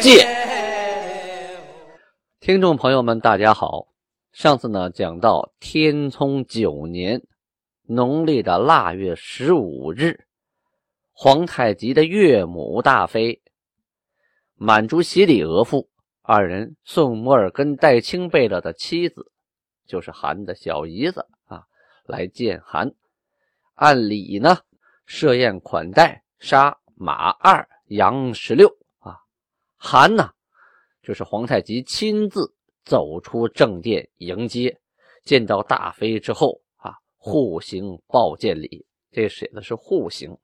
鉴》。听众朋友们，大家好。上次呢讲到天聪九年农历的腊月十五日，皇太极的岳母大妃满族喜里额驸二人送摩尔根戴清贝勒的妻子，就是韩的小姨子啊，来见韩。按理呢设宴款待，杀马二，羊十六韩呢。就是皇太极亲自走出正殿迎接，见到大妃之后啊，互行抱见礼。这写的是互行，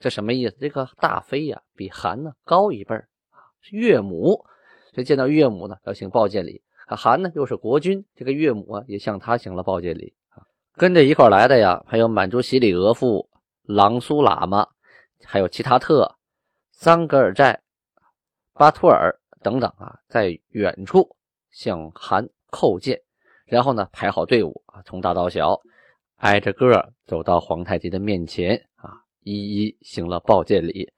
这什么意思？这个大妃呀，比韩呢高一辈啊，岳母，所以见到岳母呢要行抱见礼。韩呢又是国君，这个岳母啊也向他行了抱见礼。跟着一块来的呀，还有满族喜里额驸郎苏喇嘛，还有其他特桑格尔寨巴图尔。等等啊，在远处向韩叩见，然后呢排好队伍啊，从大到小挨着个走到皇太极的面前啊，一一行了抱见礼。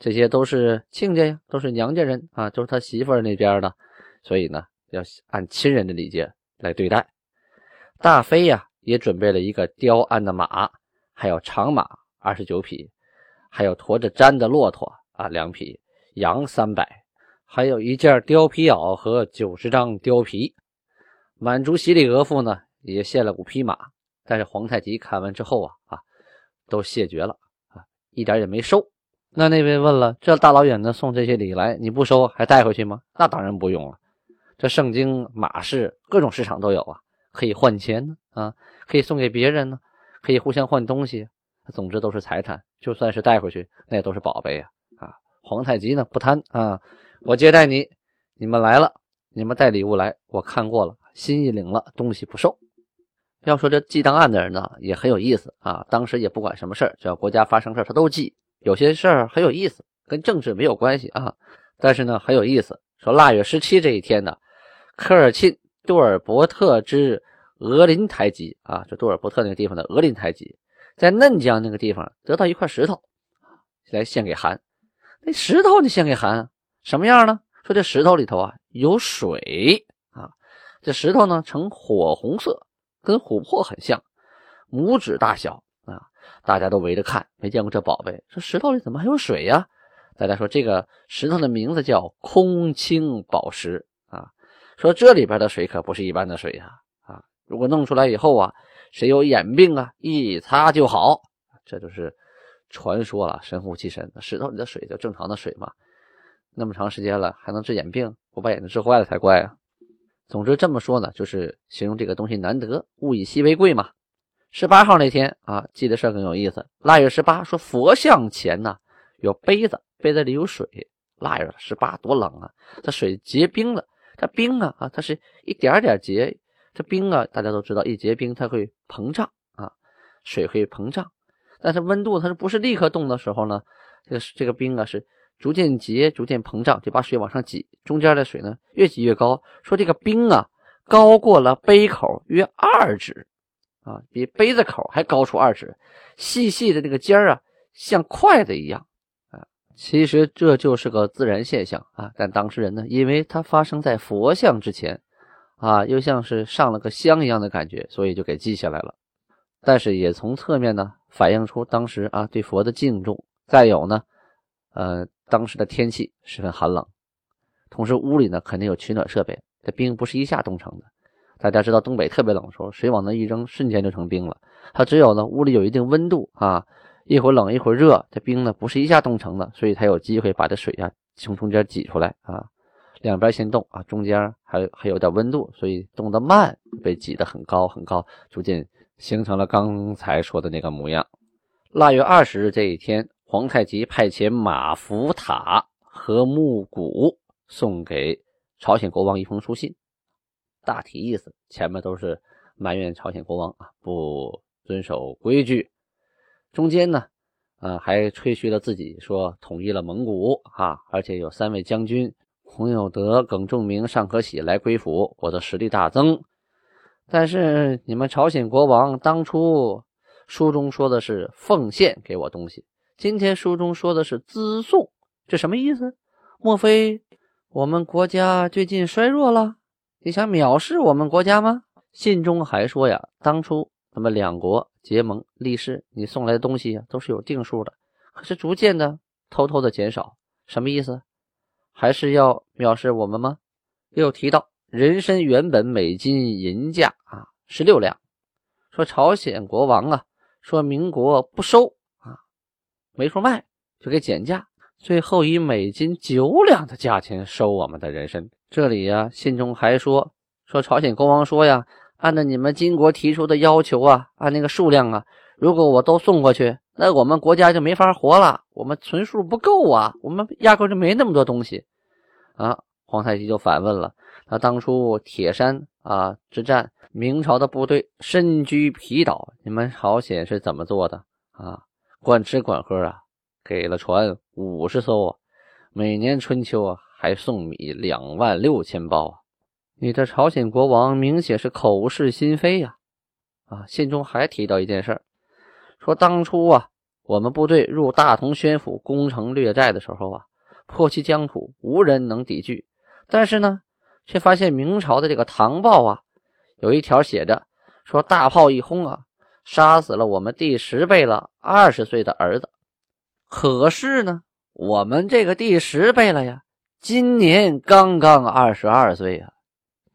这些都是亲家呀，都是娘家人啊，都是他媳妇儿那边的，所以呢要按亲人的礼节来对待。大妃呀也准备了一个雕鞍的马，还有长马二十九匹，还有驮着毡的骆驼啊两匹，羊三百。还有一件貂皮袄和九十张貂皮，满族喜里额驸呢也献了五匹马，但是皇太极看完之后啊啊，都谢绝了啊，一点也没收。那那位问了，这大老远的送这些礼来，你不收还带回去吗？那当然不用了。这圣经马市各种市场都有啊，可以换钱呢啊，可以送给别人呢，可以互相换东西。总之都是财产，就算是带回去，那也都是宝贝呀啊。皇太极呢不贪啊。我接待你，你们来了，你们带礼物来，我看过了，心意领了，东西不收。要说这记档案的人呢，也很有意思啊。当时也不管什么事儿，只要国家发生事儿，他都记。有些事儿很有意思，跟政治没有关系啊，但是呢很有意思。说腊月十七这一天呢，科尔沁杜尔伯特之额林台吉啊，就杜尔伯特那个地方的额林台吉，在嫩江那个地方得到一块石头，来献给韩。那石头你献给韩？什么样呢？说这石头里头啊有水啊，这石头呢呈火红色，跟琥珀很像，拇指大小啊，大家都围着看，没见过这宝贝。说石头里怎么还有水呀？大家说这个石头的名字叫空清宝石啊。说这里边的水可不是一般的水呀啊！如果弄出来以后啊，谁有眼病啊，一擦就好。这就是传说了，神乎其神。石头里的水就正常的水嘛。那么长时间了，还能治眼病？不把眼睛治坏了才怪啊！总之这么说呢，就是形容这个东西难得，物以稀为贵嘛。十八号那天啊，记得事更有意思。腊月十八，说佛像前呢有杯子，杯子里有水。腊月十八多冷啊，这水结冰了。它冰啊啊，它是一点点结。这冰啊，大家都知道，一结冰它会膨胀啊，水会膨胀。但是温度它是不是立刻冻的时候呢？这个这个冰啊是。逐渐结，逐渐膨胀，就把水往上挤。中间的水呢，越挤越高。说这个冰啊，高过了杯口约二指，啊，比杯子口还高出二指。细细的那个尖儿啊，像筷子一样啊。其实这就是个自然现象啊。但当事人呢，因为它发生在佛像之前，啊，又像是上了个香一样的感觉，所以就给记下来了。但是也从侧面呢，反映出当时啊对佛的敬重。再有呢，呃。当时的天气十分寒冷，同时屋里呢肯定有取暖设备。这冰不是一下冻成的，大家知道东北特别冷的时候，水往那一扔，瞬间就成冰了。它只有呢屋里有一定温度啊，一会儿冷一会儿热，这冰呢不是一下冻成的，所以才有机会把这水啊从中间挤出来啊。两边先冻啊，中间还还有点温度，所以冻得慢，被挤得很高很高，逐渐形成了刚才说的那个模样。腊月二十日这一天。皇太极派遣马福塔和木谷送给朝鲜国王一封书信，大体意思前面都是埋怨朝鲜国王啊不遵守规矩，中间呢，呃还吹嘘了自己说统一了蒙古啊，而且有三位将军洪有德、耿仲明、尚可喜来归附，我的实力大增。但是你们朝鲜国王当初书中说的是奉献给我东西，今天书中说的是资送，这什么意思？莫非我们国家最近衰弱了？你想藐视我们国家吗？信中还说呀，当初咱们两国结盟立誓，你送来的东西都是有定数的，可是逐渐的偷偷的减少，什么意思？还是要藐视我们吗？又提到。人参原本每斤银价啊十六两，说朝鲜国王啊说民国不收，没处卖就给减价，最后以每斤九两的价钱收我们的人参。这里呀信中还说说朝鲜国王说呀，按照你们金国提出的要求啊，按那个数量啊，如果我都送过去，那我们国家就没法活了，我们存数不够啊，我们压根就没那么多东西啊。皇太极就反问了。那当初铁山啊之战，明朝的部队身居皮岛，你们朝鲜是怎么做的啊？管吃管喝啊，给了船五十艘啊，每年春秋啊还送米两万六千包啊！你这朝鲜国王明显是口是心非呀！啊，信中还提到一件事说当初啊，我们部队入大同宣府攻城略寨的时候啊，破其疆土，无人能抵拒，但是呢。却发现明朝的这个唐报啊，有一条写着说：“大炮一轰啊，杀死了我们第十贝勒二十岁的儿子。”可是呢，我们这个第十贝勒呀，今年刚刚二十二岁呀。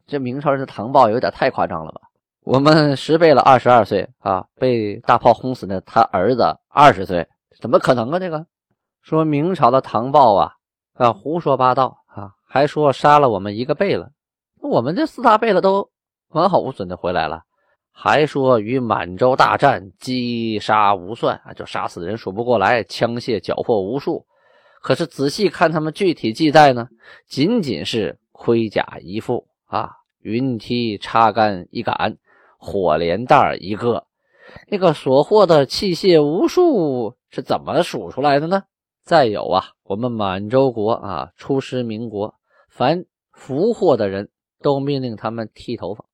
这明朝人的唐报有点太夸张了吧？我们十贝勒二十二岁啊，被大炮轰死的他儿子二十岁，怎么可能啊？这个说明朝的唐报啊啊，胡说八道啊。还说杀了我们一个贝勒，我们这四大贝勒都完好无损的回来了。还说与满洲大战击杀无算啊，就杀死的人数不过来，枪械缴获无数。可是仔细看他们具体记载呢，仅仅是盔甲一副啊，云梯插杆一杆，火镰袋一个，那个所获的器械无数是怎么数出来的呢？再有啊，我们满洲国啊，出师民国。凡俘获的人都命令他们剃头发，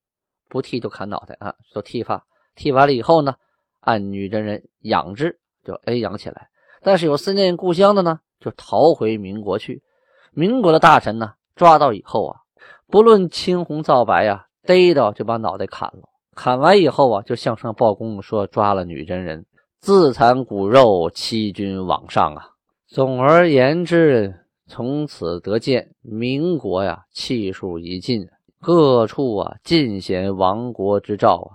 不剃就砍脑袋啊！说剃发，剃完了以后呢，按女真人养之，就哎养起来。但是有思念故乡的呢，就逃回民国去。民国的大臣呢，抓到以后啊，不论青红皂白呀，逮到就把脑袋砍了。砍完以后啊，就向上报功，说抓了女真人，自残骨肉，欺君罔上啊！总而言之。从此得见，民国呀，气数已尽，各处啊尽显亡国之兆啊！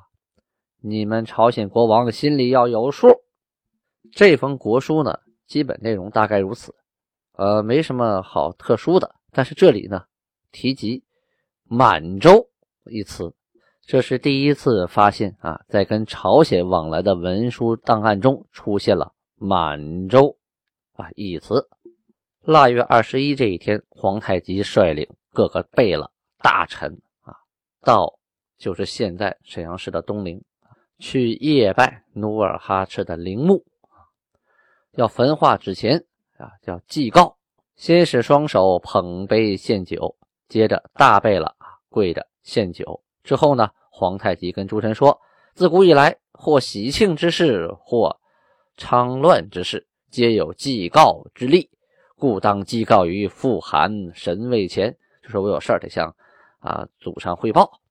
你们朝鲜国王心里要有数。这封国书呢，基本内容大概如此，呃，没什么好特殊的。但是这里呢，提及满洲一词，这是第一次发现啊，在跟朝鲜往来的文书档案中出现了满洲啊一词。腊月二十一这一天，皇太极率领各个贝勒大臣啊，到就是现在沈阳市的东陵，去夜拜努尔哈赤的陵墓要焚化纸钱啊，叫祭告。先是双手捧杯献酒，接着大贝勒啊跪着献酒。之后呢，皇太极跟诸臣说：自古以来，或喜庆之事，或昌乱之事，皆有祭告之例。故当祭告于父韩神位前，就说我有事儿得向啊祖上汇报。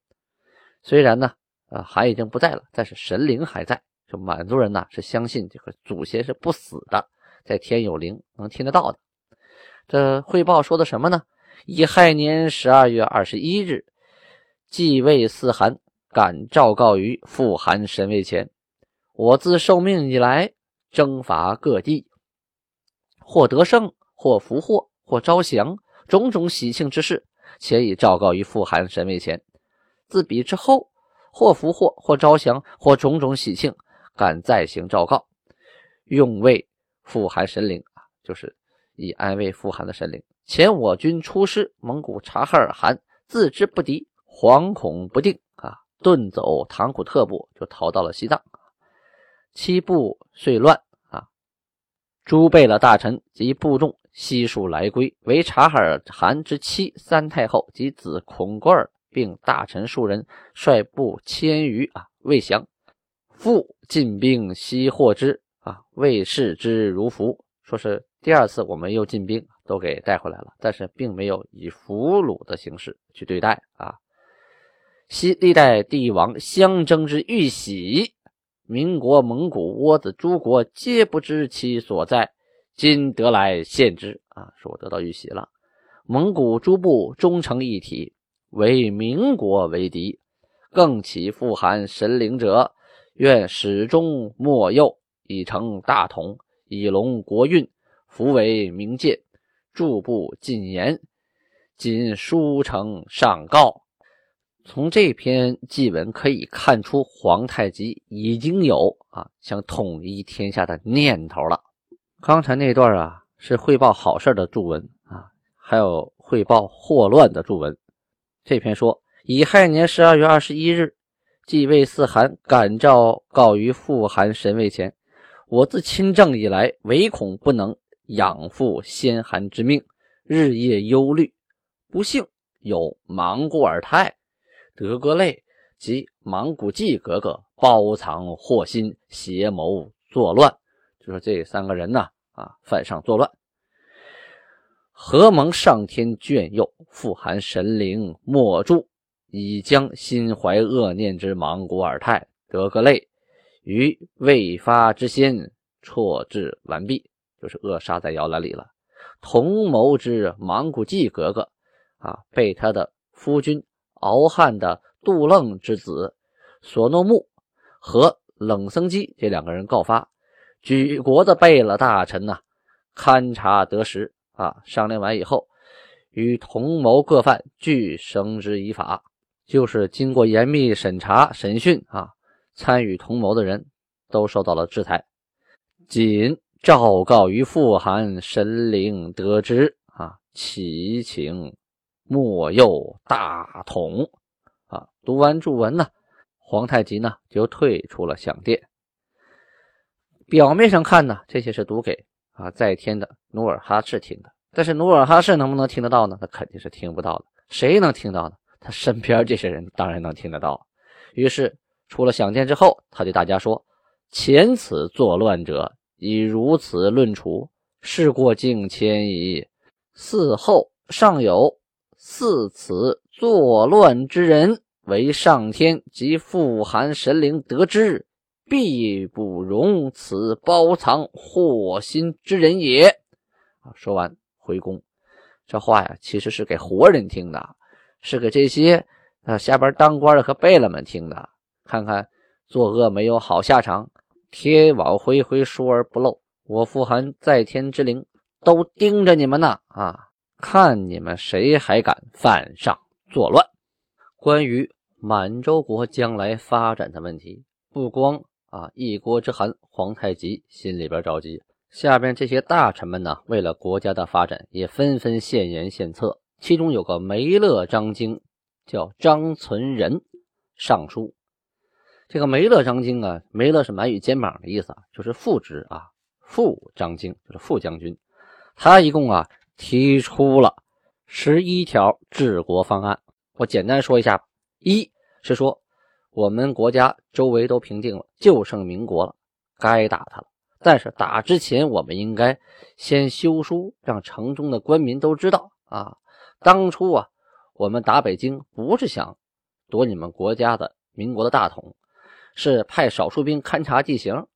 虽然呢，啊韩已经不在了，但是神灵还在。就满族人呢是相信这个祖先是不死的，在天有灵，能听得到的。这汇报说的什么呢？乙亥年十二月二十一日，继位四韩敢诏告于父韩神位前：我自受命以来，征伐各地，或得胜。或俘获，或招降，种种喜庆之事，且已昭告于父韩神位前。自彼之后，或俘获，或招降，或种种喜庆，敢再行昭告，用为父韩神灵啊，就是以安慰父韩的神灵，前我军出师，蒙古察哈尔汗自知不敌，惶恐不定啊，遁走唐古特部，就逃到了西藏。七部遂乱，诸贝勒大臣及部众悉数来归，为察哈尔汗之妻三太后及子孔格尔，并大臣数人率部千余啊，未降。复进兵西获之啊，未视之如俘。说是第二次我们又进兵，都给带回来了，但是并没有以俘虏的形式去对待啊。西历代帝王相争之玉玺，民国、蒙古、倭子诸国皆不知其所在，今得来献之啊！说我得到玉玺了。蒙古诸部终成一体，为民国为敌，更起复韩神灵者。愿始终莫右，以成大统，以隆国运，福为明界，诸部进言，谨书呈上告。从这篇祭文可以看出，皇太极已经有啊想统一天下的念头了。刚才那段啊是汇报好事的祝文啊，还有汇报祸乱的祝文。这篇说乙亥年十二月二十一日。继位四韩感诏告于父韩神位前，我自亲政以来，唯恐不能养父先韩之命，日夜忧虑。不幸有莽古尔泰、德格类及莽古季格格包藏祸心，邪谋作乱。就说这三个人呢，啊，犯上作乱。何蒙上天眷佑，富含神灵莫助。已将心怀恶念之莽古尔泰、德格类于未发之先错置完毕，就是扼杀在摇篮里了。同谋之莽古季格格啊，被他的夫君敖汉的杜楞之子索诺木和冷僧基这两个人告发，举国的贝勒大臣呐，勘察得实啊，商量完以后，与同谋各犯俱绳之以法。就是经过严密审查、审讯啊，参与同谋的人都受到了制裁。仅昭告于父韩神灵得知啊，祈请莫佑大统啊。读完祝文呢，皇太极呢就退出了享殿。表面上看呢，这些是读给啊在天的努尔哈赤听的，但是努尔哈赤能不能听得到呢？他肯定是听不到的。谁能听到呢？他身边这些人当然能听得到，于是出了享殿之后，他对大家说：“前此作乱者已如此论处，事过境迁矣。嗣后尚有似此作乱之人，为上天及富含神灵得知，必不容此包藏祸心之人也。”，说完回宫，这话呀，其实是给活人听的。是给这些啊下边当官的和贝勒们听的，看看作恶没有好下场，天网恢恢，疏而不漏。我父韩在天之灵都盯着你们呢啊，看你们谁还敢犯上作乱。关于满洲国将来发展的问题，不光啊一国之寒皇太极心里边着急，下边这些大臣们呢，为了国家的发展，也纷纷献言献策。其中有个梅勒章京，叫张存仁尚书。这个梅勒章京啊，梅勒是满语肩膀的意思啊，就是副职啊，副章京就是副将军。他一共啊提出了十一条治国方案，我简单说一下。一是说，我们国家周围都平定了，就剩民国了，该打他了。但是打之前，我们应该先修书，让城中的官民都知道啊。当初啊，我们打北京不是想夺你们国家的民国的大统，是派少数兵勘察地形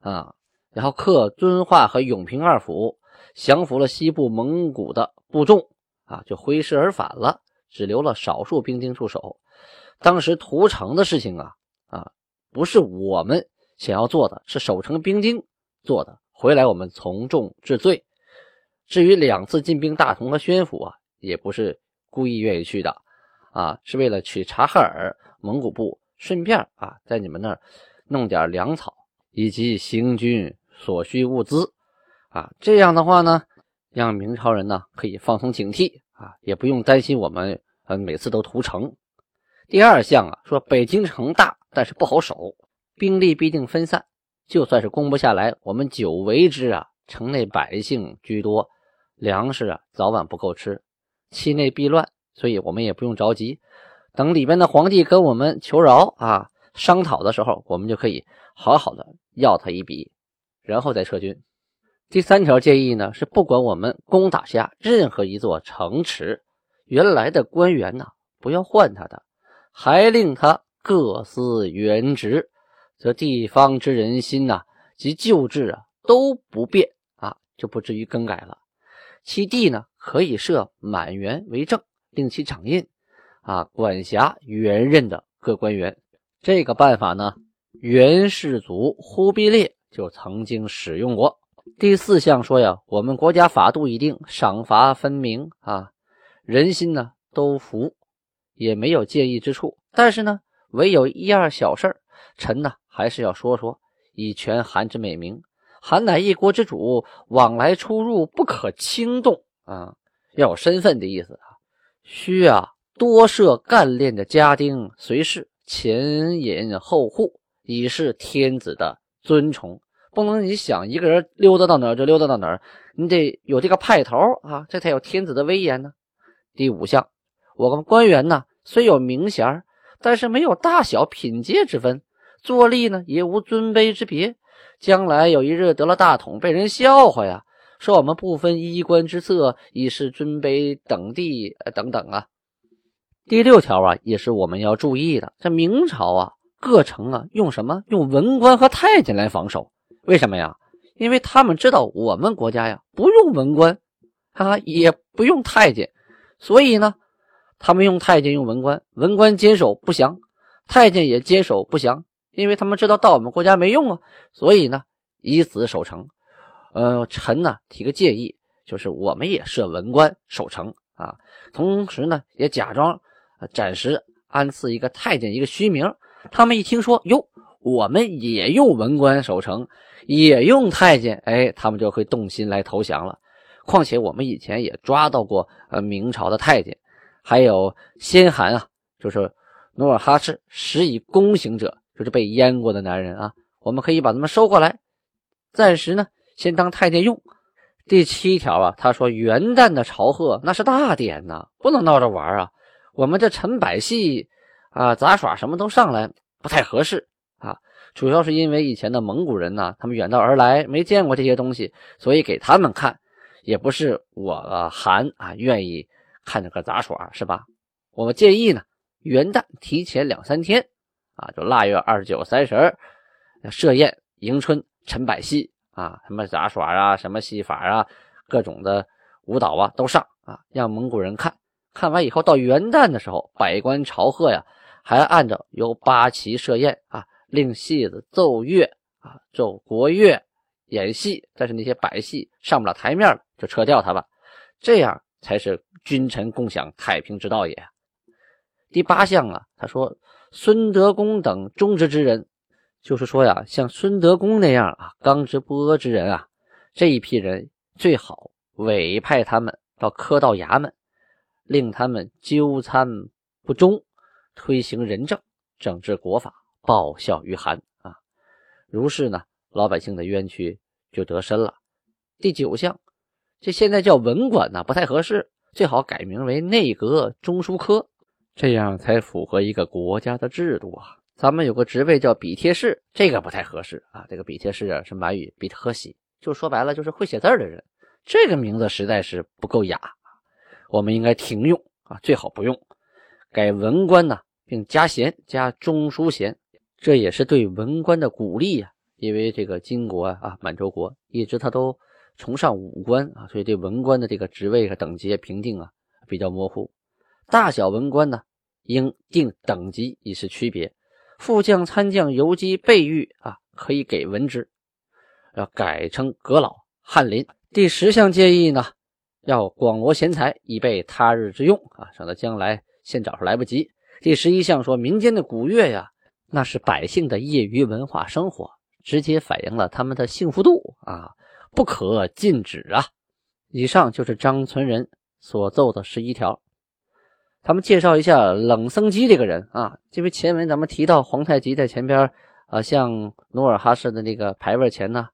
啊，然后克遵化和永平二府，降服了西部蒙古的部众啊，就挥师而返了，只留了少数兵丁驻守。当时屠城的事情啊啊，不是我们想要做的，是守城兵丁做的。回来我们从重治罪。至于两次进兵大同和宣府啊。也不是故意愿意去的，啊，是为了去察哈尔蒙古部，顺便啊，在你们那儿弄点粮草以及行军所需物资，啊，这样的话呢，让明朝人呢可以放松警惕啊，也不用担心我们呃每次都屠城。第二项啊，说北京城大，但是不好守，兵力必定分散，就算是攻不下来，我们久围之啊，城内百姓居多，粮食啊早晚不够吃，期内必乱，所以我们也不用着急，等里边的皇帝跟我们求饶啊，商讨的时候，我们就可以好好的要他一笔，然后再撤军。第三条建议呢，是不管我们攻打下任何一座城池，原来的官员呢，不要换他的。还令他各司原职，则地方之人心呐及旧制啊都不变啊，就不至于更改了。其地呢可以设满员为政，令其掌印啊，管辖原任的各官员。这个办法呢，元世祖忽必烈就曾经使用过。第四项说呀，我们国家法度已定，赏罚分明啊，人心呢都服。也没有介意之处，但是呢，唯有一二小事儿臣呢还是要说说，以全韩之美名。韩乃一国之主，往来出入不可轻动啊，要有身份的意思啊。需啊多设干练的家丁随侍，前引后护，以示天子的尊崇。不能你想一个人溜达到哪儿就溜达到哪儿，你得有这个派头啊，这才有天子的威严呢。第五项。我们官员呢，虽有名衔，但是没有大小品阶之分，坐立呢也无尊卑之别。将来有一日得了大统，被人笑话呀，说我们不分衣冠之色，以示尊卑等地呃等等啊。第六条啊，也是我们要注意的。这明朝啊，各城啊用什么？用文官和太监来防守。为什么呀？因为他们知道我们国家呀不用文官啊，也不用太监，所以呢。他们用太监用文官，文官坚守不降，太监也坚守不降，因为他们知道到我们国家没用啊，所以呢以此守城。呃，臣呢提个建议，就是我们也设文官守城啊，同时呢也假装暂时安赐一个太监一个虚名。他们一听说哟，我们也用文官守城，也用太监，哎，他们就会动心来投降了。况且我们以前也抓到过呃明朝的太监。还有先汗啊，就是努尔哈赤施以宫刑者，就是被阉过的男人啊，我们可以把他们收过来，暂时呢先当太监用。第七条啊，他说元旦的朝贺那是大典呐，不能闹着玩啊。我们这陈百戏啊、杂耍什么都上来，不太合适。主要是因为以前的蒙古人呢，他们远道而来，没见过这些东西，所以给他们看，也不是我韩啊愿意。看这个杂耍是吧？我们建议呢，元旦提前两三天啊，就腊月二十九、三十设宴迎春，陈百戏啊，什么杂耍啊，什么戏法啊，各种的舞蹈啊都上啊，让蒙古人看看完以后，到元旦的时候，百官朝贺呀，还按照由八旗设宴啊，令戏子奏乐啊，奏国乐，演戏。但是那些百戏上不了台面了，就撤掉它吧，这样。才是君臣共享太平之道也。第八项啊，他说孙德公等忠直之人，就是说呀，像孙德公那样啊刚直不阿之人啊，这一批人最好委派他们到科道衙门，令他们纠参不忠，推行仁政，整治国法，报效于韩啊。如是呢，老百姓的冤屈就得深了。第九项。这现在叫文官呢，不太合适，最好改名为内阁中书科，这样才符合一个国家的制度啊。咱们有个职位叫笔帖式，这个不太合适啊。这个笔帖式啊是满语“比特喜”，就说白了就是会写字的人，这个名字实在是不够雅，我们应该停用啊，最好不用，改文官呢，并加衔加中书衔，这也是对文官的鼓励呀。因为这个金国啊，满洲国一直他都。崇尚武官啊，所以对文官的这个职位和等级评定啊比较模糊。大小文官呢，应定等级以示区别。副将、参将、游击、备御啊，可以给文职，要改称阁老、翰林。第十项建议呢，要广罗贤才，以备他日之用啊，省得将来现找出来不及。第十一项说，民间的古乐呀，那是百姓的业余文化生活，直接反映了他们的幸福度啊。不可禁止啊！以上就是张存仁所奏的十一条。咱们介绍一下冷僧机这个人啊，因为前文咱们提到皇太极在前边啊，向努尔哈赤的那个牌位前呢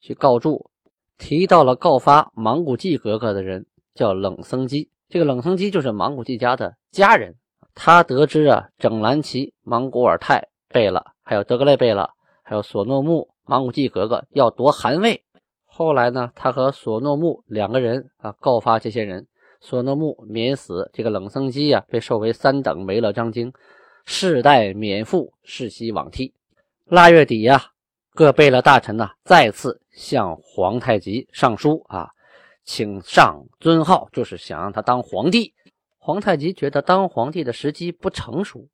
去告注，提到了告发莽古济格格的人叫冷僧机。这个冷僧机就是莽古济家的家人。他得知啊，整兰旗、莽古尔泰贝勒，还有德格类贝勒，还有索诺木、莽古济格格要夺汗位。后来呢，他和索诺木两个人啊告发这些人。索诺木免死，这个冷僧基呀被授为三等维勒章京，世代免赋，世袭罔替。腊月底呀，各贝勒大臣呢再次向皇太极上书啊，请上尊号，就是想让他当皇帝。皇太极觉得当皇帝的时机不成熟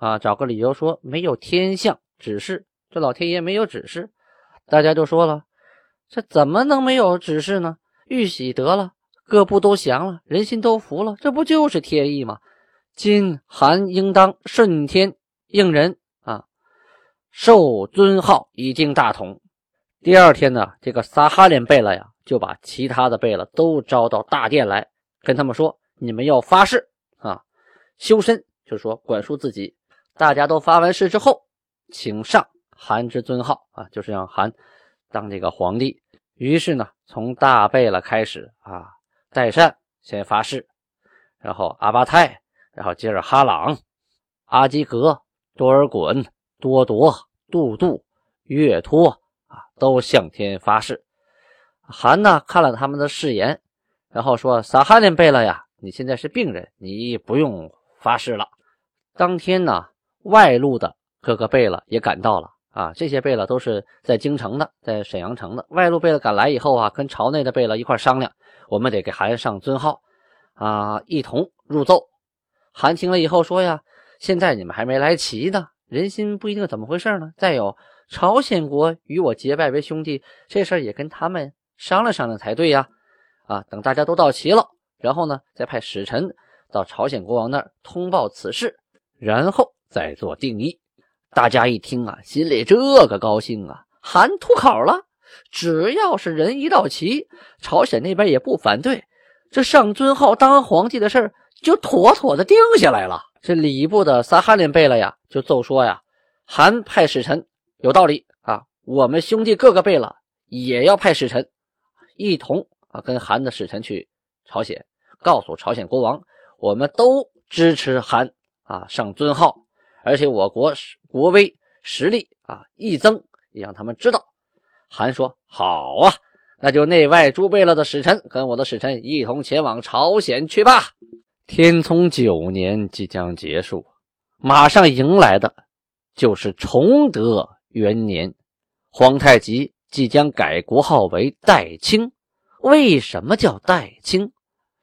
啊，找个理由说没有天象指示，这老天爷没有指示。大家就说了，这怎么能没有指示呢？玉玺得了。各部都降了，人心都服了，这不就是天意吗？今韩应当顺天应人啊，受尊号以定大统。第二天呢，这个撒哈连贝勒呀，就把其他的贝勒都招到大殿来，跟他们说：“你们要发誓啊，修身，就是说管束自己。”大家都发完誓之后，请上韩之尊号啊，就是让韩当这个皇帝。于是呢，从大贝勒开始啊。代善先发誓，然后阿巴泰，然后接着哈朗、阿基格、多尔衮、多铎、杜杜、岳托啊，都向天发誓。韩呢看了他们的誓言，然后说：“撒哈林贝勒呀，你现在是病人，你不用发誓了。”当天呢，外路的各个贝勒也赶到了啊，这些贝勒都是在京城的，在沈阳城的。外路贝勒赶来以后啊，跟朝内的贝勒一块商量。我们得给韩上尊号，啊，一同入奏。韩听了以后说呀：“现在你们还没来齐呢，人心不一定怎么回事呢。再有，朝鲜国与我结拜为兄弟，这事儿也跟他们商量商量才对呀。啊，等大家都到齐了，然后呢，再派使臣到朝鲜国王那儿通报此事，然后再做定义。大家一听啊，心里这个高兴啊，韩吐口了。”只要是人一到齐，朝鲜那边也不反对，这上尊号当皇帝的事就妥妥的定下来了。这礼部的撒哈林贝勒呀，就奏说呀，韩派使臣有道理啊，我们兄弟各个贝勒也要派使臣，一同啊跟韩的使臣去朝鲜，告诉朝鲜国王，我们都支持韩啊上尊号，而且我国国威实力啊一增，让他们知道。韩说：“好啊，那就内外诸贝勒的使臣跟我的使臣一同前往朝鲜去吧。”天聪九年即将结束，马上迎来的就是崇德元年，皇太极即将改国号为代清。为什么叫代清？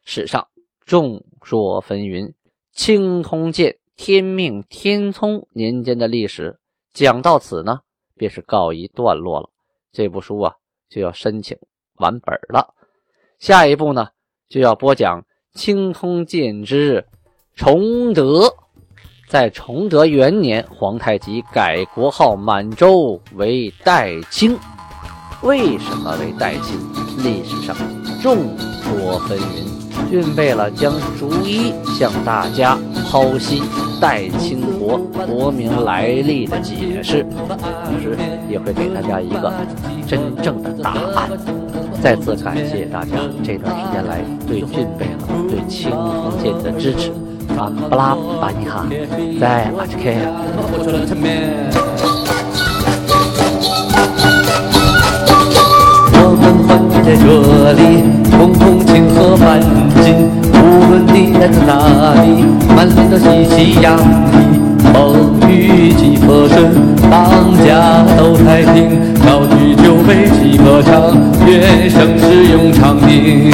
史上众说纷纭。清通鉴天命天聪年间的历史讲到此呢，便是告一段落了。这部书啊就要申请完本了，下一步呢就要播讲清通鉴之崇德。在崇德元年，皇太极改国号满洲为代清。为什么为代清？历史上众说纷纭。俊贝勒将逐一向大家剖析代清国国名来历的解释，同时也会给大家一个真正的答案。再次感谢大家这段时间来对俊贝勒、对清风剑的支持。啊，布拉巴尼哈，在阿吉在这里，共同庆贺欢庆。无论你来自哪里，满脸都喜气洋溢。风雨几何顺，当家都太平。高举酒杯齐歌唱，愿盛世永长鸣。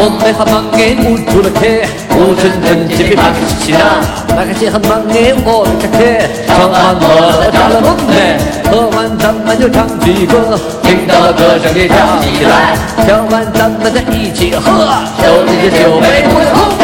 我们还忙给捂住了客，不准人气比马克西亚。那个些很忙给我的客，唱完我加了梦呢。喝完咱们就唱起歌，听到了歌声也跳起来。跳完咱们再一起喝，手里的酒杯不要